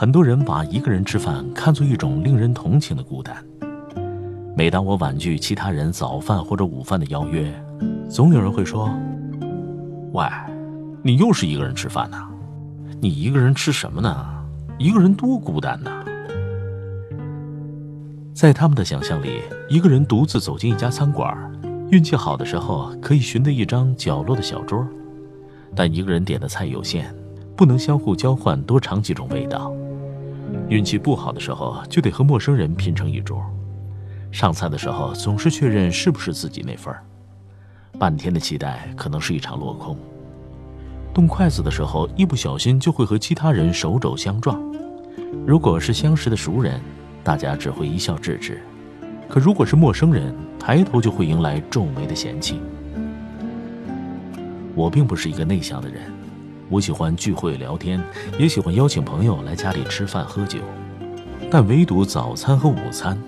很多人把一个人吃饭看作一种令人同情的孤单。每当我婉拒其他人早饭或者午饭的邀约，总有人会说：“喂，你又是一个人吃饭呢？你一个人吃什么呢？一个人多孤单呐！”在他们的想象里，一个人独自走进一家餐馆，运气好的时候可以寻得一张角落的小桌，但一个人点的菜有限，不能相互交换多尝几种味道。运气不好的时候，就得和陌生人拼成一桌。上菜的时候，总是确认是不是自己那份。半天的期待可能是一场落空。动筷子的时候，一不小心就会和其他人手肘相撞。如果是相识的熟人，大家只会一笑置之；可如果是陌生人，抬头就会迎来皱眉的嫌弃。我并不是一个内向的人。我喜欢聚会聊天，也喜欢邀请朋友来家里吃饭喝酒，但唯独早餐和午餐，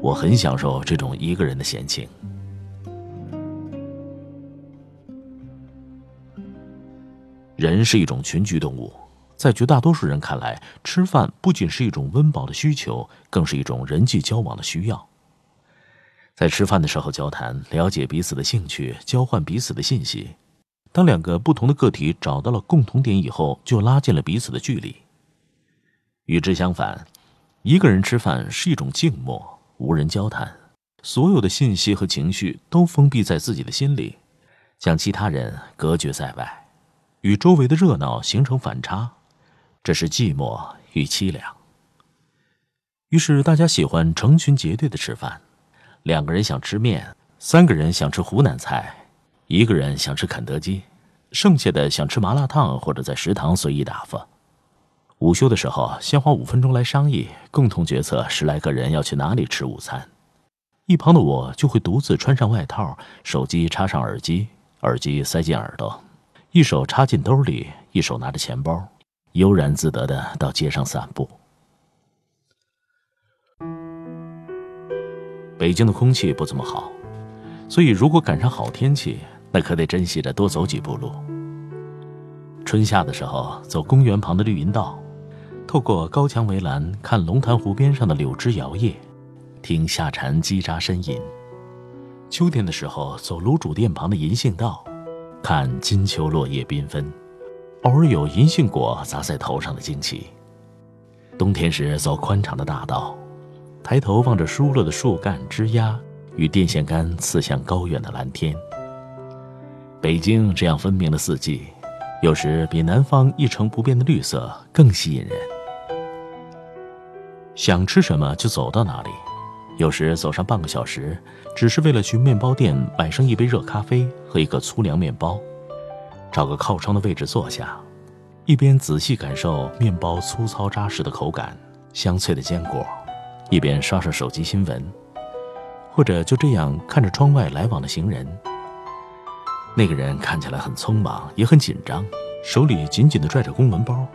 我很享受这种一个人的闲情。人是一种群居动物，在绝大多数人看来，吃饭不仅是一种温饱的需求，更是一种人际交往的需要。在吃饭的时候交谈，了解彼此的兴趣，交换彼此的信息。当两个不同的个体找到了共同点以后，就拉近了彼此的距离。与之相反，一个人吃饭是一种静默，无人交谈，所有的信息和情绪都封闭在自己的心里，将其他人隔绝在外，与周围的热闹形成反差，这是寂寞与凄凉。于是大家喜欢成群结队的吃饭，两个人想吃面，三个人想吃湖南菜。一个人想吃肯德基，剩下的想吃麻辣烫或者在食堂随意打发。午休的时候，先花五分钟来商议，共同决策十来个人要去哪里吃午餐。一旁的我就会独自穿上外套，手机插上耳机，耳机塞进耳朵，一手插进兜里，一手拿着钱包，悠然自得的到街上散步。北京的空气不怎么好，所以如果赶上好天气。那可得珍惜着多走几步路。春夏的时候，走公园旁的绿荫道，透过高墙围栏看龙潭湖边上的柳枝摇曳，听夏蝉叽喳呻吟；秋天的时候，走卤煮店旁的银杏道，看金秋落叶缤纷，偶尔有银杏果砸在头上的惊奇；冬天时走宽敞的大道，抬头望着疏落的树干枝桠与电线杆刺向高远的蓝天。北京这样分明的四季，有时比南方一成不变的绿色更吸引人。想吃什么就走到哪里，有时走上半个小时，只是为了去面包店买上一杯热咖啡和一个粗粮面包，找个靠窗的位置坐下，一边仔细感受面包粗糙扎实的口感、香脆的坚果，一边刷刷手机新闻，或者就这样看着窗外来往的行人。那个人看起来很匆忙，也很紧张，手里紧紧地拽着公文包，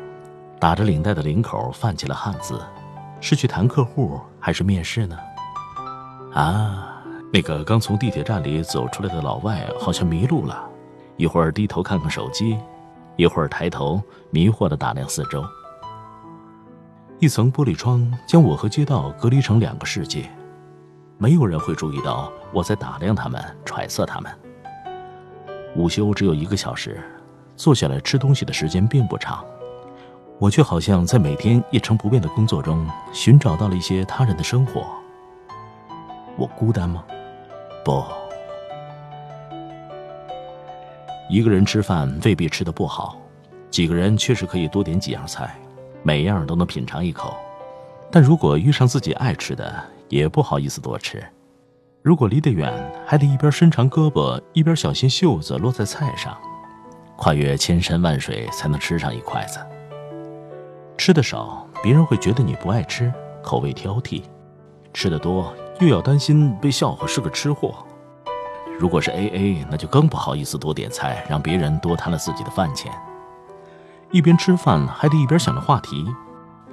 打着领带的领口泛起了汗渍，是去谈客户还是面试呢？啊，那个刚从地铁站里走出来的老外好像迷路了，一会儿低头看看手机，一会儿抬头迷惑地打量四周。一层玻璃窗将我和街道隔离成两个世界，没有人会注意到我在打量他们，揣测他们。午休只有一个小时，坐下来吃东西的时间并不长。我却好像在每天一成不变的工作中寻找到了一些他人的生活。我孤单吗？不。一个人吃饭未必吃得不好，几个人确实可以多点几样菜，每样都能品尝一口。但如果遇上自己爱吃的，也不好意思多吃。如果离得远，还得一边伸长胳膊，一边小心袖子落在菜上，跨越千山万水才能吃上一筷子。吃的少，别人会觉得你不爱吃，口味挑剔；吃的多，又要担心被笑话是个吃货。如果是 A A，那就更不好意思多点菜，让别人多贪了自己的饭钱。一边吃饭，还得一边想着话题。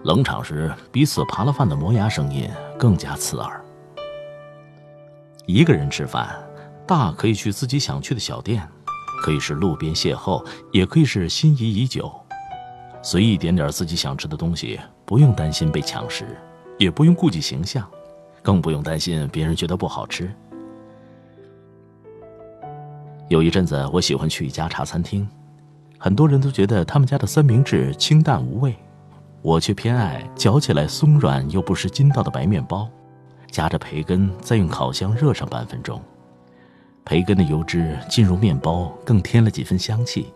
冷场时，彼此扒了饭的磨牙声音更加刺耳。一个人吃饭，大可以去自己想去的小店，可以是路边邂逅，也可以是心仪已久。随意点点自己想吃的东西，不用担心被抢食，也不用顾忌形象，更不用担心别人觉得不好吃。有一阵子，我喜欢去一家茶餐厅，很多人都觉得他们家的三明治清淡无味，我却偏爱嚼起来松软又不失筋道的白面包，夹着培根，再用烤箱热上半分钟，培根的油脂进入面包，更添了几分香气。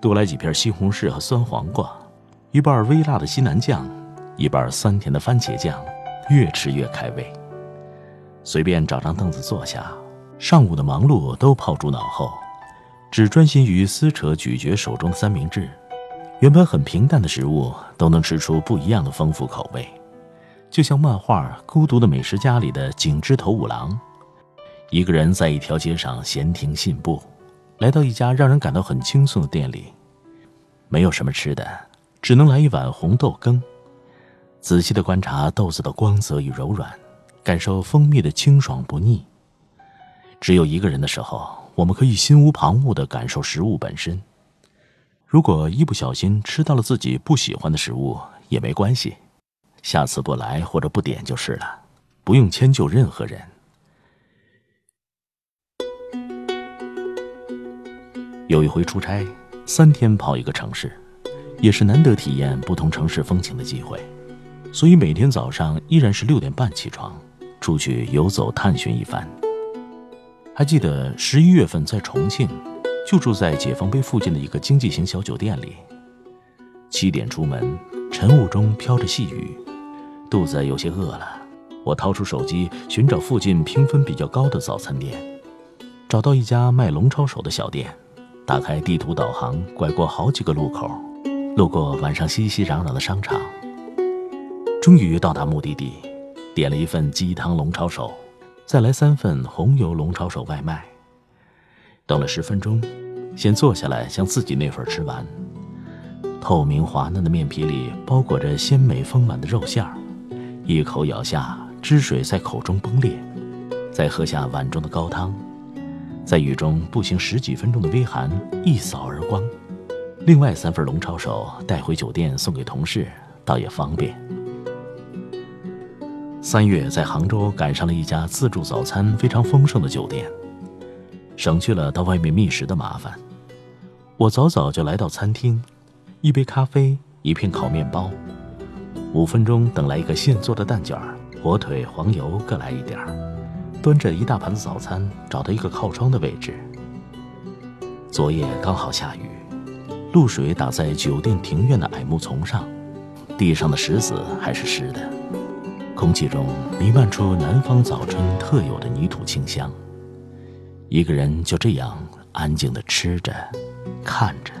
多来几片西红柿和酸黄瓜，一半微辣的西南酱，一半酸甜的番茄酱，越吃越开胃。随便找张凳子坐下，上午的忙碌都抛诸脑后，只专心于撕扯咀嚼手中的三明治。原本很平淡的食物，都能吃出不一样的丰富口味，就像漫画《孤独的美食家》里的井之头五郎，一个人在一条街上闲庭信步。来到一家让人感到很轻松的店里，没有什么吃的，只能来一碗红豆羹。仔细的观察豆子的光泽与柔软，感受蜂蜜的清爽不腻。只有一个人的时候，我们可以心无旁骛的感受食物本身。如果一不小心吃到了自己不喜欢的食物，也没关系，下次不来或者不点就是了，不用迁就任何人。有一回出差，三天跑一个城市，也是难得体验不同城市风情的机会，所以每天早上依然是六点半起床，出去游走探寻一番。还记得十一月份在重庆，就住在解放碑附近的一个经济型小酒店里。七点出门，晨雾中飘着细雨，肚子有些饿了，我掏出手机寻找附近评分比较高的早餐店，找到一家卖龙抄手的小店。打开地图导航，拐过好几个路口，路过晚上熙熙攘攘的商场，终于到达目的地，点了一份鸡汤龙抄手，再来三份红油龙抄手外卖。等了十分钟，先坐下来将自己那份吃完。透明滑嫩的面皮里包裹着鲜美丰满的肉馅儿，一口咬下，汁水在口中崩裂，再喝下碗中的高汤。在雨中步行十几分钟的微寒一扫而光，另外三份龙抄手带回酒店送给同事，倒也方便。三月在杭州赶上了一家自助早餐非常丰盛的酒店，省去了到外面觅食的麻烦。我早早就来到餐厅，一杯咖啡，一片烤面包，五分钟等来一个现做的蛋卷，火腿、黄油各来一点儿。端着一大盘子早餐，找到一个靠窗的位置。昨夜刚好下雨，露水打在酒店庭院的矮木丛上，地上的石子还是湿的，空气中弥漫出南方早春特有的泥土清香。一个人就这样安静地吃着，看着，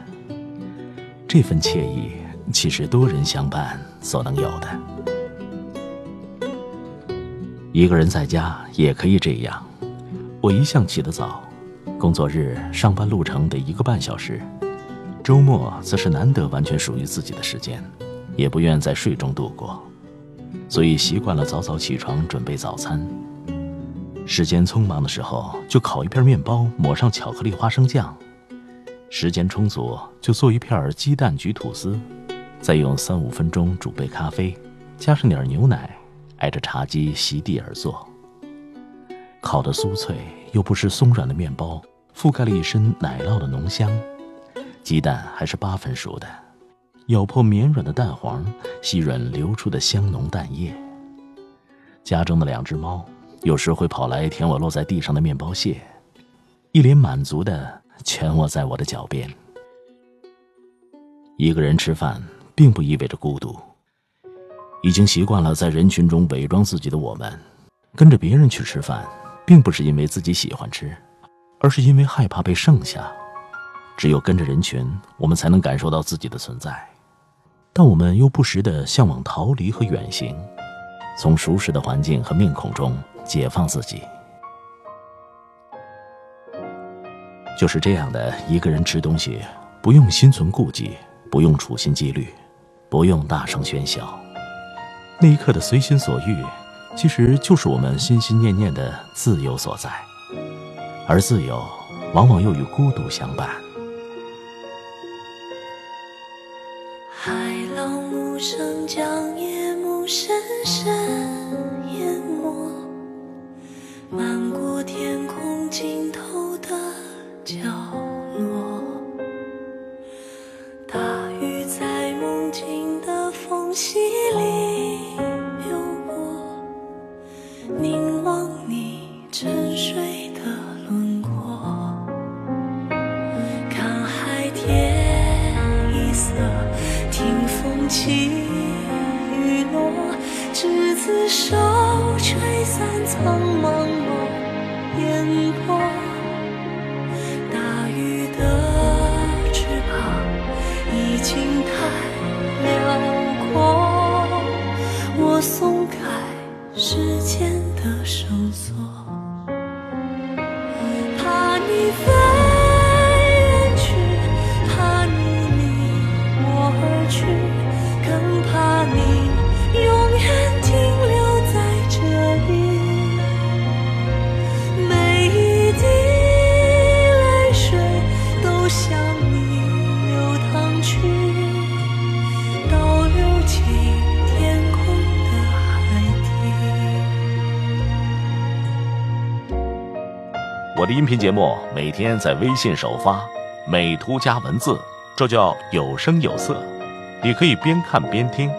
这份惬意，岂是多人相伴所能有的？一个人在家也可以这样。我一向起得早，工作日上班路程得一个半小时，周末则是难得完全属于自己的时间，也不愿在睡中度过，所以习惯了早早起床准备早餐。时间匆忙的时候，就烤一片面包，抹上巧克力花生酱；时间充足，就做一片鸡蛋焗吐司，再用三五分钟煮杯咖啡，加上点牛奶。挨着茶几席地而坐，烤的酥脆又不失松软的面包，覆盖了一身奶酪的浓香。鸡蛋还是八分熟的，咬破绵软的蛋黄，吸吮流出的香浓蛋液。家中的两只猫有时会跑来舔我落在地上的面包屑，一脸满足的蜷卧在我的脚边。一个人吃饭并不意味着孤独。已经习惯了在人群中伪装自己的我们，跟着别人去吃饭，并不是因为自己喜欢吃，而是因为害怕被剩下。只有跟着人群，我们才能感受到自己的存在。但我们又不时的向往逃离和远行，从熟识的环境和面孔中解放自己。就是这样的一个人吃东西，不用心存顾忌，不用处心积虑，不用大声喧嚣。那一刻的随心所欲，其实就是我们心心念念的自由所在，而自由，往往又与孤独相伴。时间的手音频节目每天在微信首发，美图加文字，这叫有声有色。你可以边看边听。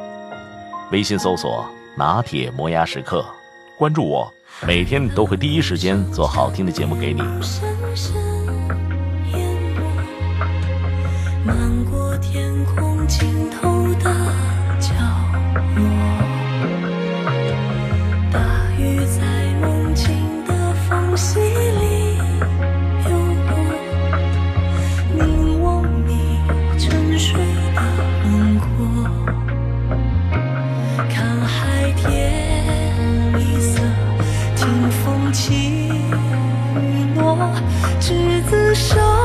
微信搜索“拿铁磨牙时刻”，关注我，每天都会第一时间做好听的节目给你。漫过天空尽头的角落。大雨在梦境的缝隙里执子手